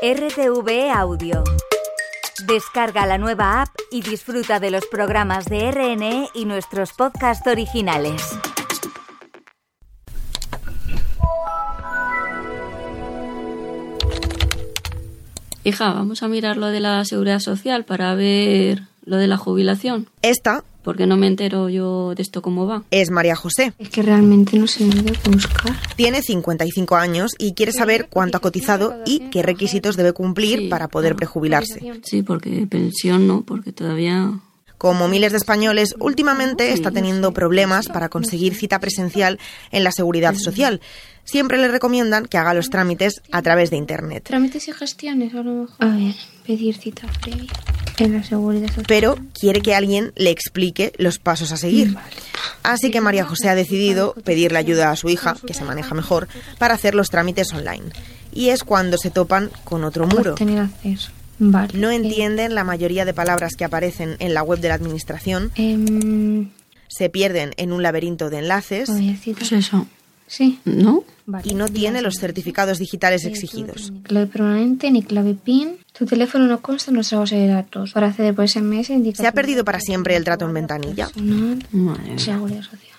RTV Audio. Descarga la nueva app y disfruta de los programas de RNE y nuestros podcasts originales. Hija, vamos a mirar lo de la seguridad social para ver lo de la jubilación. Esta Porque no me entero yo de esto cómo va. es María José. Es que realmente no sé dónde buscar. Tiene 55 años y quiere saber cuánto ha cotizado y qué requisitos debe cumplir Sí, para poder claro. prejubilarse. Sí, porque pensión no, porque todavía... Como miles de españoles, últimamente está teniendo problemas para conseguir cita presencial en la seguridad social. Siempre le recomiendan que haga los trámites a través de Internet. Trámites y gestiones, a lo mejor. A ver, pedir cita previa en la seguridad social. Pero quiere que alguien le explique los pasos a seguir. Así que María José ha decidido pedirle ayuda a su hija, que se maneja mejor, para hacer los trámites online. Y es cuando se topan con otro muro. Tener acceso. Vale. No entienden la mayoría de palabras que aparecen en la web de la administración, em, se pierden en un laberinto de enlaces Pues eso, Sí. ¿no? Vale. y no tiene los certificados digitales exigidos. Ni clave permanente ni clave PIN. Tu teléfono no consta en nuestra base de datos. Para acceder por SMS indica. Se ha perdido para siempre el trato en ventanilla. Madre mía, seguridad social.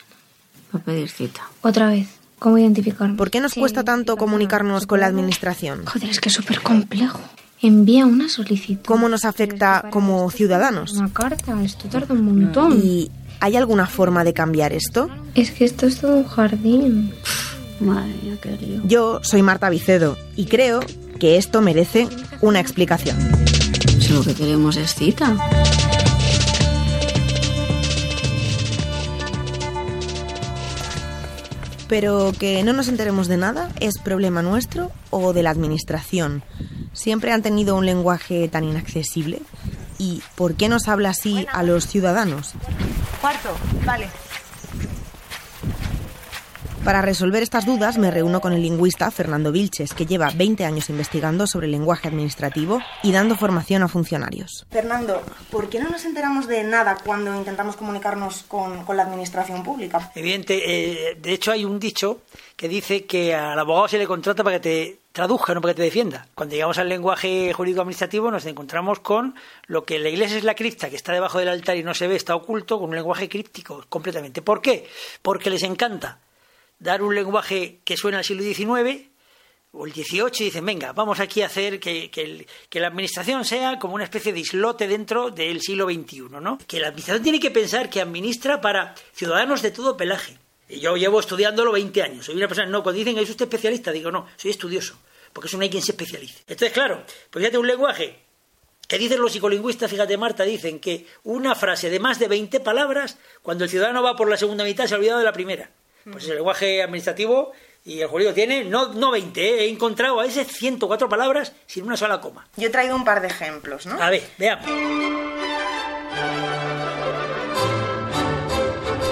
para pedir cita. Otra vez. ¿Cómo identificarme? ¿Por qué nos cuesta tanto comunicarnos con la administración? Joder, es que es súper complejo. Envía una solicitud. ¿Cómo nos afecta como ciudadanos? Una carta, esto tarda un montón. ¿Y hay alguna forma de cambiar esto? Es que esto es todo un jardín. Madre mía, qué lío. Yo soy Marta Vicedo y creo que esto merece una explicación. Si lo que queremos es cita. Pero que no nos enteremos de nada es problema nuestro o de la administración. Siempre han tenido un lenguaje tan inaccesible. ¿Y por qué nos habla así a los ciudadanos? Cuarto, vale. Para resolver estas dudas me reúno con el lingüista Fernando Vilches, que lleva 20 años investigando sobre el lenguaje administrativo y dando formación a funcionarios. Fernando, ¿por qué no nos enteramos de nada cuando intentamos comunicarnos con, con la administración pública? Evidente, eh, de hecho hay un dicho que dice que al abogado se le contrata para que te traduzca, no para que te defienda. Cuando llegamos al lenguaje jurídico administrativo nos encontramos con lo que la iglesia es la cripta, que está debajo del altar y no se ve, está oculto, con un lenguaje críptico completamente. ¿Por qué? Porque les encanta dar un lenguaje que suena al siglo XIX o el XVIII y dicen, venga, vamos aquí a hacer que, que la administración sea como una especie de islote dentro del siglo XXI, ¿no? Que la administración tiene que pensar que administra para ciudadanos de todo pelaje. Y Yo llevo estudiándolo 20 años. Soy una persona, no, cuando dicen que es usted especialista, digo, no, soy estudioso, porque eso no hay quien se especialice. Entonces, claro, pues fíjate un lenguaje que dicen los psicolingüistas, fíjate Marta, dicen que una frase de más de 20 palabras, cuando el ciudadano va por la segunda mitad se ha olvidado de la primera. Pues el lenguaje administrativo y el jurídico tiene, no, no 20, ¿eh? he encontrado a veces 104 palabras sin una sola coma. Yo he traído un par de ejemplos, ¿no? A ver, veamos.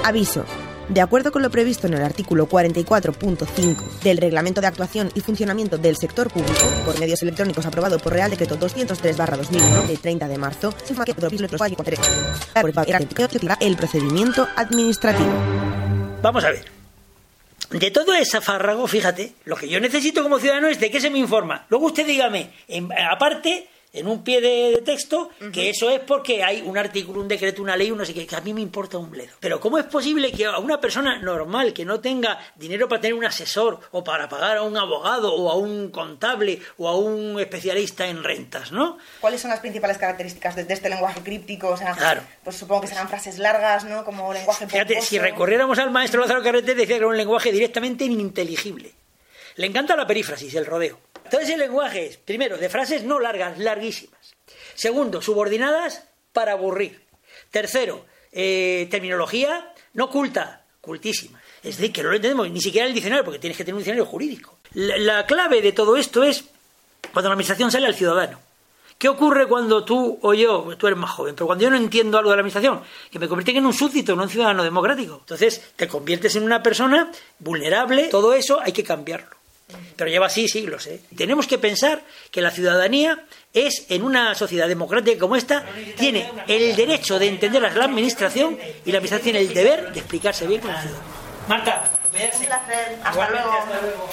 Aviso. De acuerdo con lo previsto en el artículo 44.5 del Reglamento de Actuación y Funcionamiento del Sector Público, por medios electrónicos aprobado por Real Decreto 203-2001 de 30 de marzo, el procedimiento administrativo. Vamos a ver. De todo ese fárrago, fíjate, lo que yo necesito como ciudadano es de qué se me informa. Luego usted dígame, aparte, en un pie de, de texto, que eso es porque hay un artículo, un decreto, una ley, un no sé qué, que a mí me importa un bledo. Pero ¿cómo es posible que a una persona normal que no tenga dinero para tener un asesor o para pagar a un abogado o a un contable o a un especialista en rentas, ¿no? ¿Cuáles son las principales características de, de este lenguaje críptico? O sea, Claro. pues supongo que serán frases largas, ¿no? Como lenguaje Fíjate, pomposo. si recorriéramos al maestro Lázaro Carreter, decía que era un lenguaje directamente ininteligible. Le encanta la perífrasis, el rodeo. Entonces el lenguaje es, primero, de frases no largas, larguísimas. Segundo, subordinadas para aburrir. Tercero, eh, terminología no culta, cultísima. Es decir, que no lo entendemos ni siquiera el diccionario, porque tienes que tener un diccionario jurídico. La, la clave de todo esto es cuando la administración sale al ciudadano. ¿Qué ocurre cuando tú o yo, tú eres más joven, pero cuando yo no entiendo algo de la administración, que me convierte en un súbdito, no en un ciudadano democrático? Entonces te conviertes en una persona vulnerable, todo eso hay que cambiarlo. Pero lleva así siglos. ¿eh? Tenemos que pensar que la ciudadanía es, en una sociedad democrática como esta, tiene el derecho de entender a la administración y la administración tiene el deber de explicarse bien con la ciudadanía. Marta, Un placer. Hasta Igualmente, luego. hasta luego.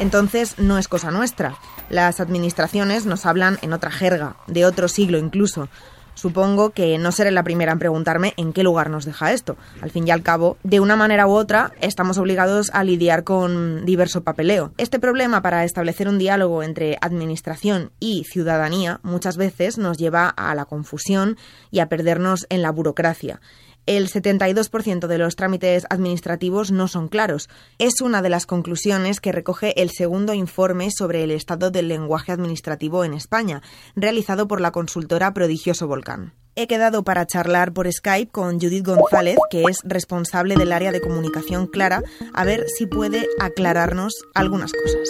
Entonces no es cosa nuestra. Las administraciones nos hablan en otra jerga, de otro siglo incluso. Supongo que no seré la primera en preguntarme en qué lugar nos deja esto. Al fin y al cabo, de una manera u otra, estamos obligados a lidiar con diverso papeleo. Este problema para establecer un diálogo entre administración y ciudadanía muchas veces nos lleva a la confusión y a perdernos en la burocracia el 72% de los trámites administrativos no son claros. Es una de las conclusiones que recoge el segundo informe sobre el estado del lenguaje administrativo en España, realizado por la consultora Prodigioso Volcán. He quedado para charlar por Skype con Judith González, que es responsable del área de comunicación clara, a ver si puede aclararnos algunas cosas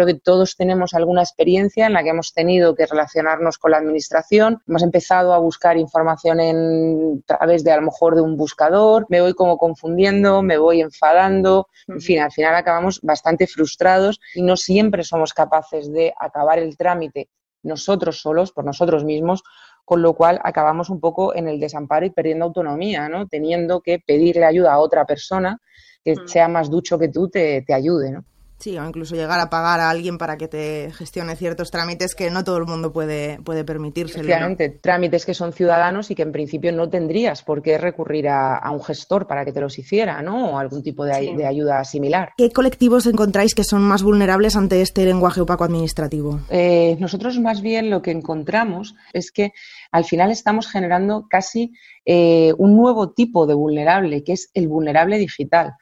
creo que todos tenemos alguna experiencia en la que hemos tenido que relacionarnos con la administración. Hemos empezado a buscar información en, a través de a lo mejor de un buscador, me voy como confundiendo, me voy enfadando, en fin, al final acabamos bastante frustrados y no siempre somos capaces de acabar el trámite nosotros solos, por nosotros mismos, con lo cual acabamos un poco en el desamparo y perdiendo autonomía, ¿no? Teniendo que pedirle ayuda a otra persona que sea más ducho que tú te, te ayude, ¿no? Sí, o incluso llegar a pagar a alguien para que te gestione ciertos trámites que no todo el mundo puede, puede permitirse. Efectivamente, trámites que son ciudadanos y que en principio no tendrías por qué recurrir a, un gestor para que te los hiciera, ¿no? O algún tipo de, de, ayuda similar. ¿Qué colectivos encontráis que son más vulnerables ante este lenguaje opaco administrativo? Eh, nosotros más bien lo que encontramos es que al final estamos generando casi eh, un nuevo tipo de vulnerable, que es el vulnerable digital.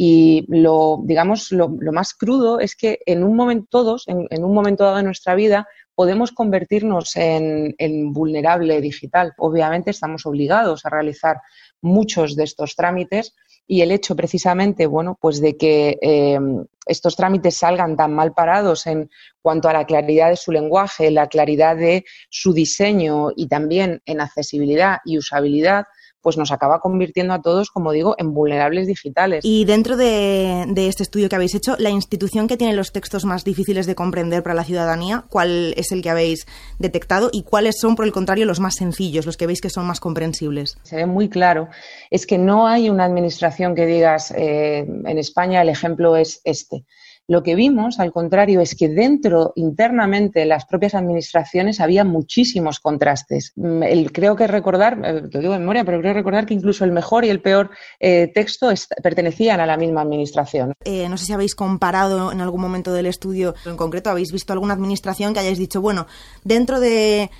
Y lo, digamos, lo, más crudo es que en un momento, todos, en, un momento dado de nuestra vida, podemos convertirnos en, vulnerable digital. Obviamente estamos obligados a realizar muchos de estos trámites y el hecho precisamente, bueno, pues de que eh, estos trámites salgan tan mal parados en cuanto a la claridad de su lenguaje, la claridad de su diseño y también en accesibilidad y usabilidad, pues nos acaba convirtiendo a todos, como digo, en vulnerables digitales. Y dentro de, este estudio que habéis hecho, la institución que tiene los textos más difíciles de comprender para la ciudadanía, ¿cuál es el que habéis detectado y cuáles son, por el contrario, los más sencillos, los que veis que son más comprensibles? Se ve muy claro. Es que no hay una administración que digas, eh, en España el ejemplo es este. Lo que vimos, al contrario, es que dentro, internamente, las propias administraciones había muchísimos contrastes. Mm, creo que recordar, eh, lo digo de memoria, pero creo recordar que incluso el mejor y el peor eh, texto pertenecían a la misma administración. Eh, no sé si habéis comparado en algún momento del estudio, en concreto, habéis visto alguna administración que hayáis dicho, bueno, dentro de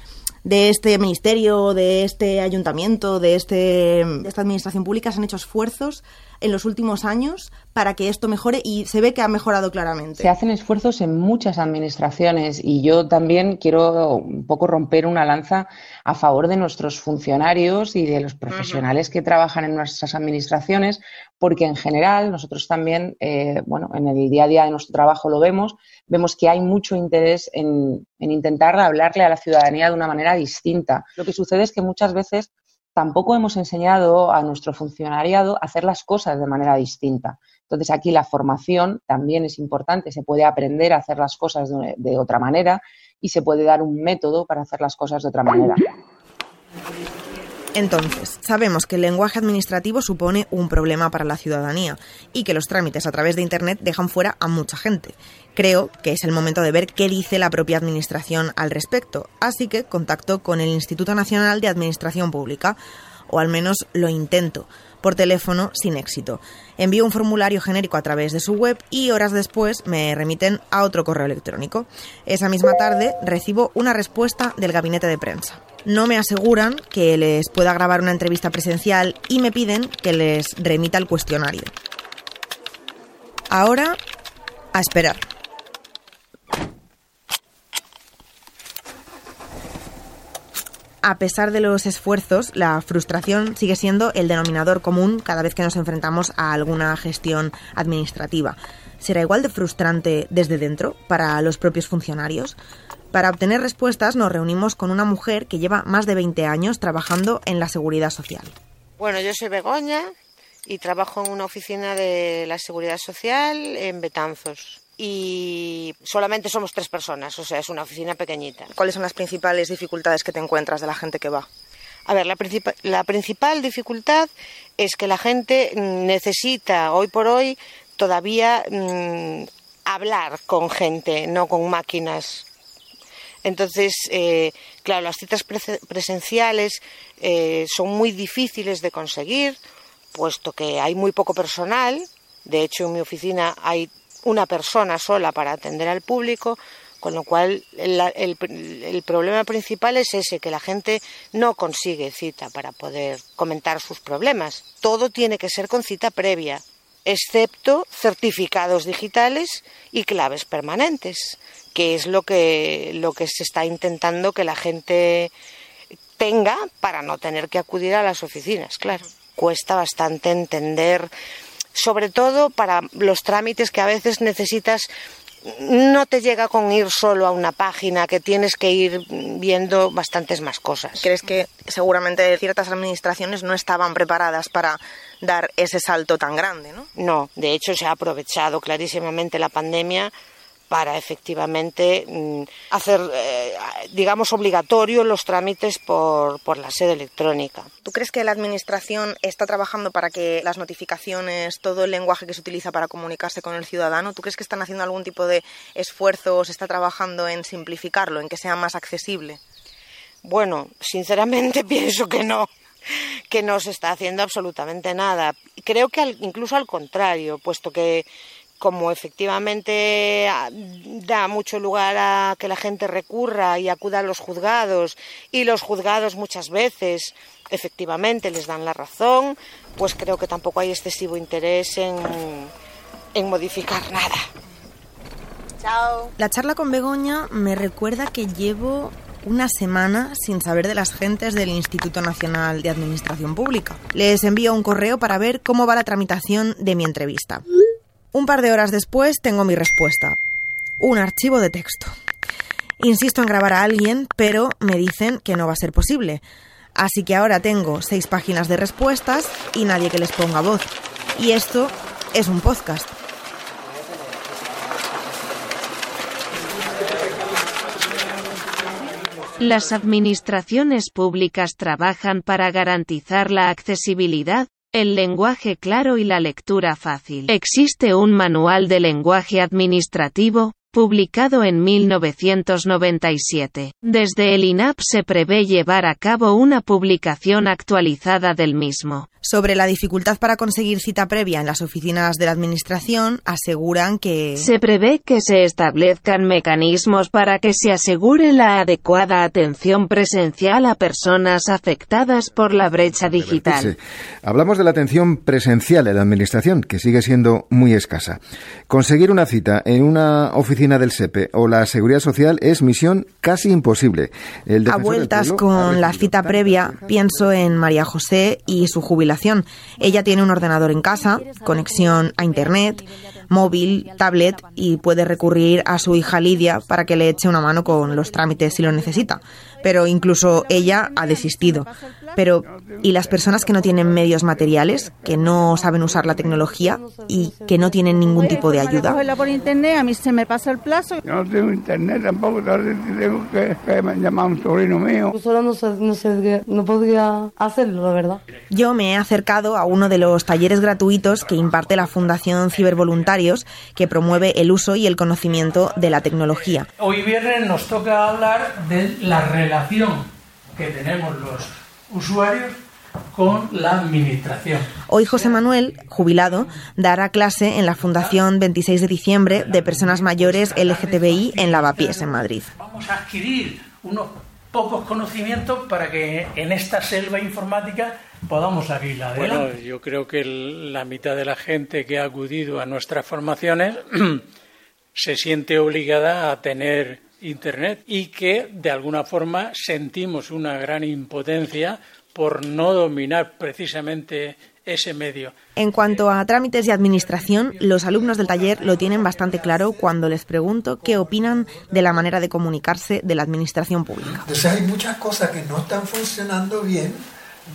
de este ministerio, de este ayuntamiento, de, este, de esta administración pública se han hecho esfuerzos en los últimos años para que esto mejore y se ve que ha mejorado claramente. Se hacen esfuerzos en muchas administraciones y yo también quiero un poco romper una lanza a favor de nuestros funcionarios y de los profesionales que trabajan en nuestras administraciones, porque en general nosotros también, eh, bueno, en el día a día de nuestro trabajo lo vemos, vemos que hay mucho interés en, en intentar hablarle a la ciudadanía de una manera distinta. Lo que sucede es que muchas veces tampoco hemos enseñado a nuestro funcionariado a hacer las cosas de manera distinta. Entonces, aquí la formación también es importante, se puede aprender a hacer las cosas de, otra manera y se puede dar un método para hacer las cosas de otra manera. Entonces, sabemos que el lenguaje administrativo supone un problema para la ciudadanía y que los trámites a través de Internet dejan fuera a mucha gente. Creo que es el momento de ver qué dice la propia Administración al respecto, así que contacto con el Instituto Nacional de Administración Pública, o al menos lo intento, por teléfono sin éxito. Envío un formulario genérico a través de su web y horas después me remiten a otro correo electrónico. Esa misma tarde recibo una respuesta del gabinete de prensa no me aseguran que les pueda grabar una entrevista presencial y me piden que les remita el cuestionario. Ahora, a esperar. A pesar de los esfuerzos, la frustración sigue siendo el denominador común cada vez que nos enfrentamos a alguna gestión administrativa. ¿Será igual de frustrante desde dentro para los propios funcionarios? Para obtener respuestas nos reunimos con una mujer que lleva más de 20 años trabajando en la seguridad social. Bueno, yo soy Begoña y trabajo en una oficina de la seguridad social en Betanzos. Y solamente somos tres personas, o sea, es una oficina pequeñita. ¿Cuáles son las principales dificultades que te encuentras de la gente que va? A ver, la, la principal dificultad es que la gente necesita hoy por hoy todavía mm, hablar con gente, no con máquinas. Entonces, eh, claro, las citas presenciales eh, son muy difíciles de conseguir, puesto que hay muy poco personal. De hecho, en mi oficina hay una persona sola para atender al público, con lo cual el, problema principal es ese, que la gente no consigue cita para poder comentar sus problemas. Todo tiene que ser con cita previa, excepto certificados digitales y claves permanentes, que es lo que, lo que se está intentando que la gente tenga para no tener que acudir a las oficinas, claro. Cuesta bastante entender sobre todo para los trámites que a veces necesitas no te llega con ir solo a una página, que tienes que ir viendo bastantes más cosas. ¿Crees que seguramente ciertas administraciones no estaban preparadas para dar ese salto tan grande? No, no de hecho se ha aprovechado clarísimamente la pandemia para efectivamente mm, hacer, eh, digamos, obligatorio los trámites por, por la sede electrónica. ¿Tú crees que la Administración está trabajando para que las notificaciones, todo el lenguaje que se utiliza para comunicarse con el ciudadano, ¿tú crees que están haciendo algún tipo de esfuerzo o se está trabajando en simplificarlo, en que sea más accesible? Bueno, sinceramente pienso que no que no se está haciendo absolutamente nada. Creo que incluso al contrario, puesto que como efectivamente ah, da mucho lugar a que la gente recurra y acuda a los juzgados y los juzgados muchas veces efectivamente les dan la razón, pues creo que tampoco hay excesivo interés en, en modificar nada. Chao. La charla con Begoña me recuerda que llevo una semana sin saber de las gentes del Instituto Nacional de Administración Pública. Les envío un correo para ver cómo va la tramitación de mi entrevista. Un par de horas después tengo mi respuesta. Un archivo de texto. Insisto en grabar a alguien, pero me dicen que no va a ser posible. Así que ahora tengo seis páginas de respuestas y nadie que les ponga voz. Y esto es un podcast. Las administraciones públicas trabajan para garantizar la accesibilidad, el lenguaje claro y la lectura fácil. Existe un manual de lenguaje administrativo, publicado en 1997. Desde el INAP se prevé llevar a cabo una publicación actualizada del mismo. Sobre la dificultad para conseguir cita previa en las oficinas de la Administración, aseguran que se prevé que se establezcan mecanismos para que se asegure la adecuada atención presencial a personas afectadas por la brecha digital. Hablamos de la atención presencial en la Administración, que sigue siendo muy escasa. Conseguir una cita en una oficina del SEPE o la Seguridad Social es misión casi imposible. a vueltas con la cita previa, pienso en María José y su jubilación ella tiene un ordenador en casa, conexión a Internet, móvil, tablet y puede recurrir a su hija Lidia para que le eche una mano con los trámites si lo necesita pero incluso ella ha desistido. Pero, ¿y las personas que no tienen medios materiales, que no saben usar la tecnología y que no tienen ningún tipo de ayuda? por internet, a mí se me pasa el plazo. no tengo internet tampoco, tengo que, llamar a un sobrino mío. Solo no, sé, no podría hacerlo, la verdad. Yo me he acercado a uno de los talleres gratuitos que imparte la Fundación Que promueve el uso y el conocimiento de la tecnología. Hoy viernes nos toca hablar de la relación que tenemos los usuarios con la administración. Hoy José Manuel, jubilado, dará clase en la Fundación 26 de diciembre de personas mayores LGTBI en Lavapiés, en Madrid. Vamos a adquirir unos pocos conocimientos para que en esta selva informática podamos salir adelante. Bueno, yo creo que la mitad de la gente que ha acudido a nuestras formaciones se siente obligada a tener Internet y que de alguna forma sentimos una gran impotencia por no dominar precisamente ese medio. En cuanto a trámites y administración, los alumnos del taller lo tienen bastante claro cuando les pregunto qué opinan de la manera de comunicarse de la administración pública. Entonces hay muchas cosas que no están funcionando bien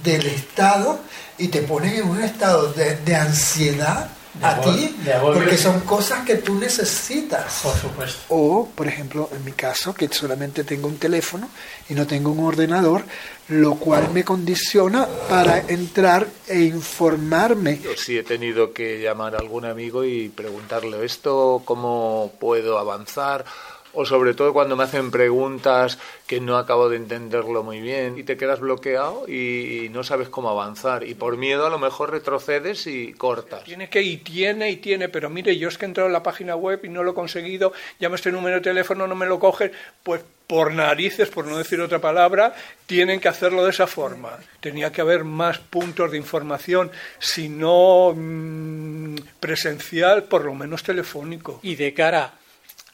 del Estado y te ponen en un estado de, de ansiedad a ti, porque son cosas que tú necesitas. Por supuesto. O, por ejemplo, en mi caso, que solamente tengo un teléfono y no tengo un ordenador, lo cual me condiciona para entrar e informarme. Yo sí he tenido que llamar a algún amigo y preguntarle esto, cómo puedo avanzar o sobre todo cuando me hacen preguntas que no acabo de entenderlo muy bien y te quedas bloqueado y, no sabes cómo avanzar y por miedo a lo mejor retrocedes y cortas. Tiene que y tiene y tiene, pero mire, yo es que he entrado en la página web y no lo he conseguido, llamo este número de teléfono, no me lo cogen, pues por narices, por no decir otra palabra, tienen que hacerlo de esa forma. Tenía que haber más puntos de información, si no mm, presencial, por lo menos telefónico. Y de cara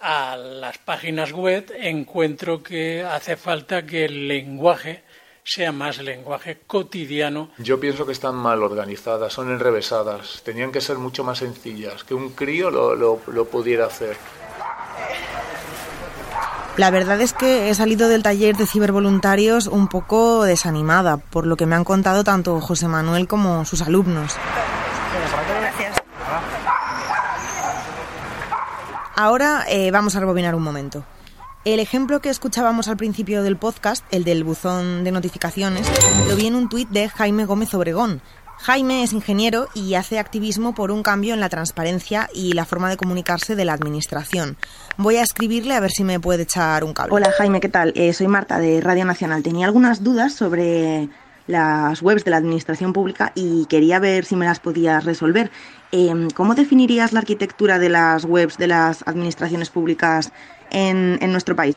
a las páginas web encuentro que hace falta que el lenguaje sea más lenguaje cotidiano. Yo pienso que están mal organizadas, son enrevesadas, tenían que ser mucho más sencillas, que un crío lo, lo, lo pudiera hacer. La verdad es que he salido del taller de cibervoluntarios un poco desanimada, por lo que me han contado tanto José Manuel como sus alumnos. Ahora eh, vamos a rebobinar un momento. El ejemplo que escuchábamos al principio del podcast, el del buzón de notificaciones, lo vi en un tuit de Jaime Gómez Obregón. Jaime es ingeniero y hace activismo por un cambio en la transparencia y la forma de comunicarse de la administración. Voy a escribirle a ver si me puede echar un cable. Hola Jaime, ¿qué tal? Eh, soy Marta de Radio Nacional. Tenía algunas dudas sobre las webs de la administración pública y quería ver si me las podías resolver. Em, ¿Cómo definirías la arquitectura de las webs de las administraciones públicas en, en nuestro país?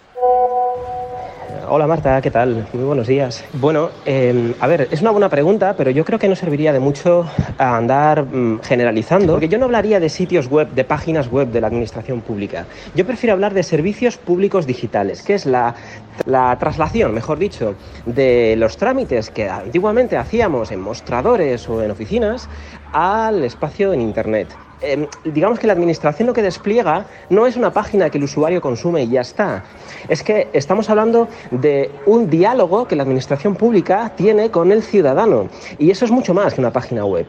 Hola Marta, ¿qué tal? Muy buenos días. Bueno, em, a ver, es una buena pregunta, pero yo creo que no serviría de mucho a andar mm, generalizando, porque yo no hablaría de sitios web, de páginas web de la administración pública. Yo prefiero hablar de servicios públicos digitales, que es la, la traslación, mejor dicho, de los trámites que antiguamente hacíamos en mostradores o en oficinas al espacio en Internet. Em, digamos que la administración lo que despliega no es una página que el usuario consume y ya está. Es que estamos hablando de un diálogo que la administración pública tiene con el ciudadano. Y eso es mucho más que una página web.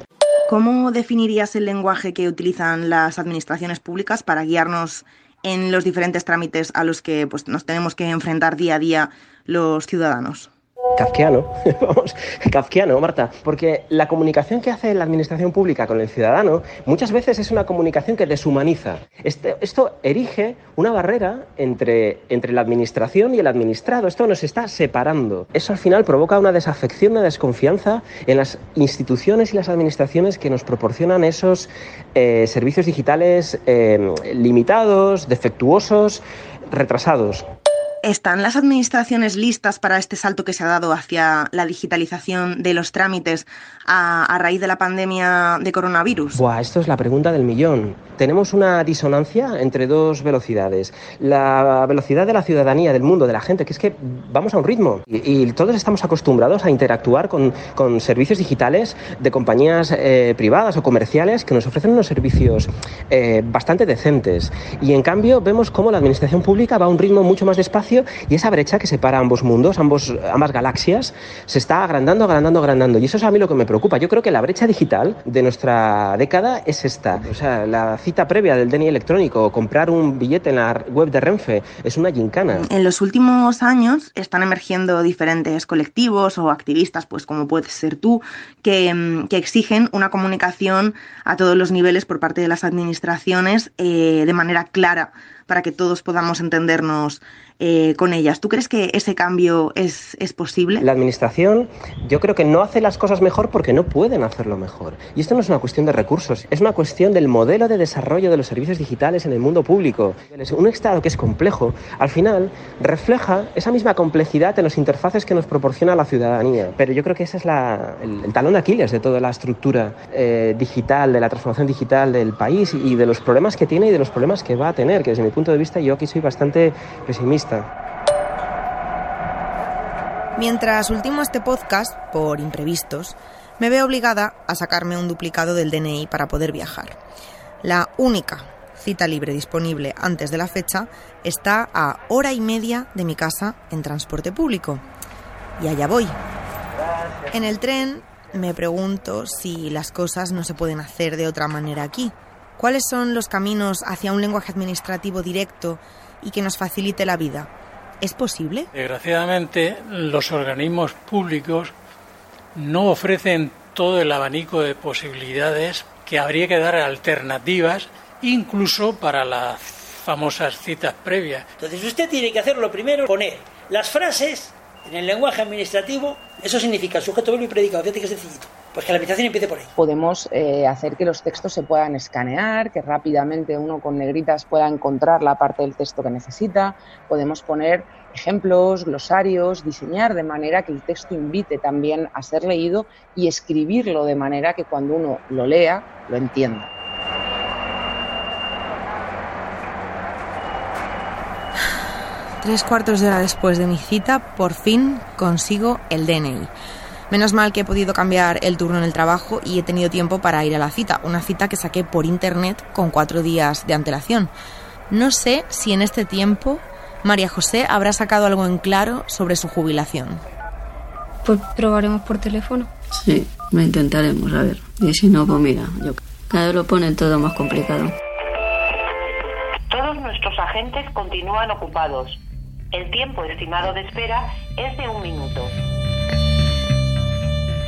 ¿Cómo definirías el lenguaje que utilizan las administraciones públicas para guiarnos en los diferentes trámites a los que pues, nos tenemos que enfrentar día a día los ciudadanos? Kafkiano, vamos, kafkiano, Marta, porque la comunicación que hace la administración pública con el ciudadano muchas veces es una comunicación que deshumaniza. Este, esto erige una barrera entre, entre la administración y el administrado. Esto nos está separando. Eso al final provoca una desafección, una desconfianza en las instituciones y las administraciones que nos proporcionan esos eh, servicios digitales eh, limitados, defectuosos, retrasados. ¿Están las administraciones listas para este salto que se ha dado hacia la digitalización de los trámites a, raíz de la pandemia de coronavirus? Buah, esto es la pregunta del millón. Tenemos una disonancia entre dos velocidades. La velocidad de la ciudadanía, del mundo, de la gente, que es que vamos a un ritmo. Y, todos estamos acostumbrados a interactuar con, servicios digitales de compañías eh, privadas o comerciales que nos ofrecen unos servicios eh, bastante decentes. Y en cambio vemos cómo la administración pública va a un ritmo mucho más despacio y esa brecha que separa ambos mundos, ambos, ambas galaxias, se está agrandando, agrandando, agrandando. Y eso es a mí lo que me preocupa. Yo creo que la brecha digital de nuestra década es esta. O sea, la cita previa del DNI electrónico, comprar un billete en la web de Renfe, es una gincana. En los últimos años están emergiendo diferentes colectivos o activistas, pues como puedes ser tú, que, mm, que exigen una comunicación a todos los niveles por parte de las administraciones eh, de manera clara para que todos podamos entendernos eh, con ellas. ¿Tú crees que ese cambio es, es, posible? La Administración yo creo que no hace las cosas mejor porque no pueden hacerlo mejor. Y esto no es una cuestión de recursos, es una cuestión del modelo de desarrollo de los servicios digitales en el mundo público. Un Estado que es complejo, al final refleja esa misma complejidad en las interfaces que nos proporciona la ciudadanía. Pero yo creo que ese es la, el, talón de Aquiles de toda la estructura eh, digital, de la transformación digital del país y de los problemas que tiene y de los problemas que va a tener, que desde mi punto de vista yo aquí soy bastante pesimista Mientras ultimo este podcast, por imprevistos, me veo obligada a sacarme un duplicado del DNI para poder viajar. La única cita libre disponible antes de la fecha está a hora y media de mi casa en transporte público. Y allá voy. En el tren me pregunto si las cosas no se pueden hacer de otra manera aquí. ¿Cuáles son los caminos hacia un lenguaje administrativo directo y que nos facilite la vida? ¿Es posible? Desgraciadamente, los organismos públicos no ofrecen todo el abanico de posibilidades que habría que dar alternativas, incluso para las famosas citas previas. Entonces usted tiene que hacer lo primero, poner las frases en el lenguaje administrativo, eso significa sujeto, verbo y predicado, fíjate que sencillito. Pues que la administración empiece por ahí. Podemos eh, hacer que los textos se puedan escanear, que rápidamente uno con negritas pueda encontrar la parte del texto que necesita. Podemos poner ejemplos, glosarios, diseñar de manera que el texto invite también a ser leído y escribirlo de manera que cuando uno lo lea, lo entienda. Tres cuartos de hora después de mi cita, por fin consigo el DNI. Menos mal que he podido cambiar el turno en el trabajo y he tenido tiempo para ir a la cita, una cita que saqué por internet con cuatro días de antelación. No sé si en este tiempo María José habrá sacado algo en claro sobre su jubilación. Pues probaremos por teléfono. Sí, lo intentaremos, a ver. Y si no, pues mira, yo cada vez lo ponen todo más complicado. Todos nuestros agentes continúan ocupados. El tiempo estimado de espera es de un minuto.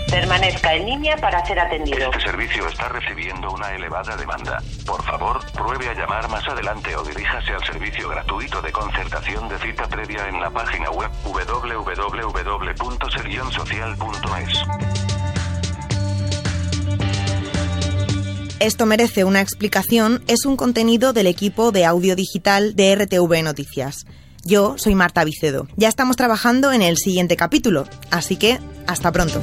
Permanezca en línea para ser atendido. Este servicio está recibiendo una elevada demanda. Por favor, pruebe a llamar más adelante o diríjase al servicio gratuito de concertación de cita previa en la página web www.serguionsocial.es. Esto merece una explicación es un contenido del equipo de audio digital de RTV Noticias. Yo soy Marta Vicedo. Ya estamos trabajando en el siguiente capítulo, así que hasta pronto.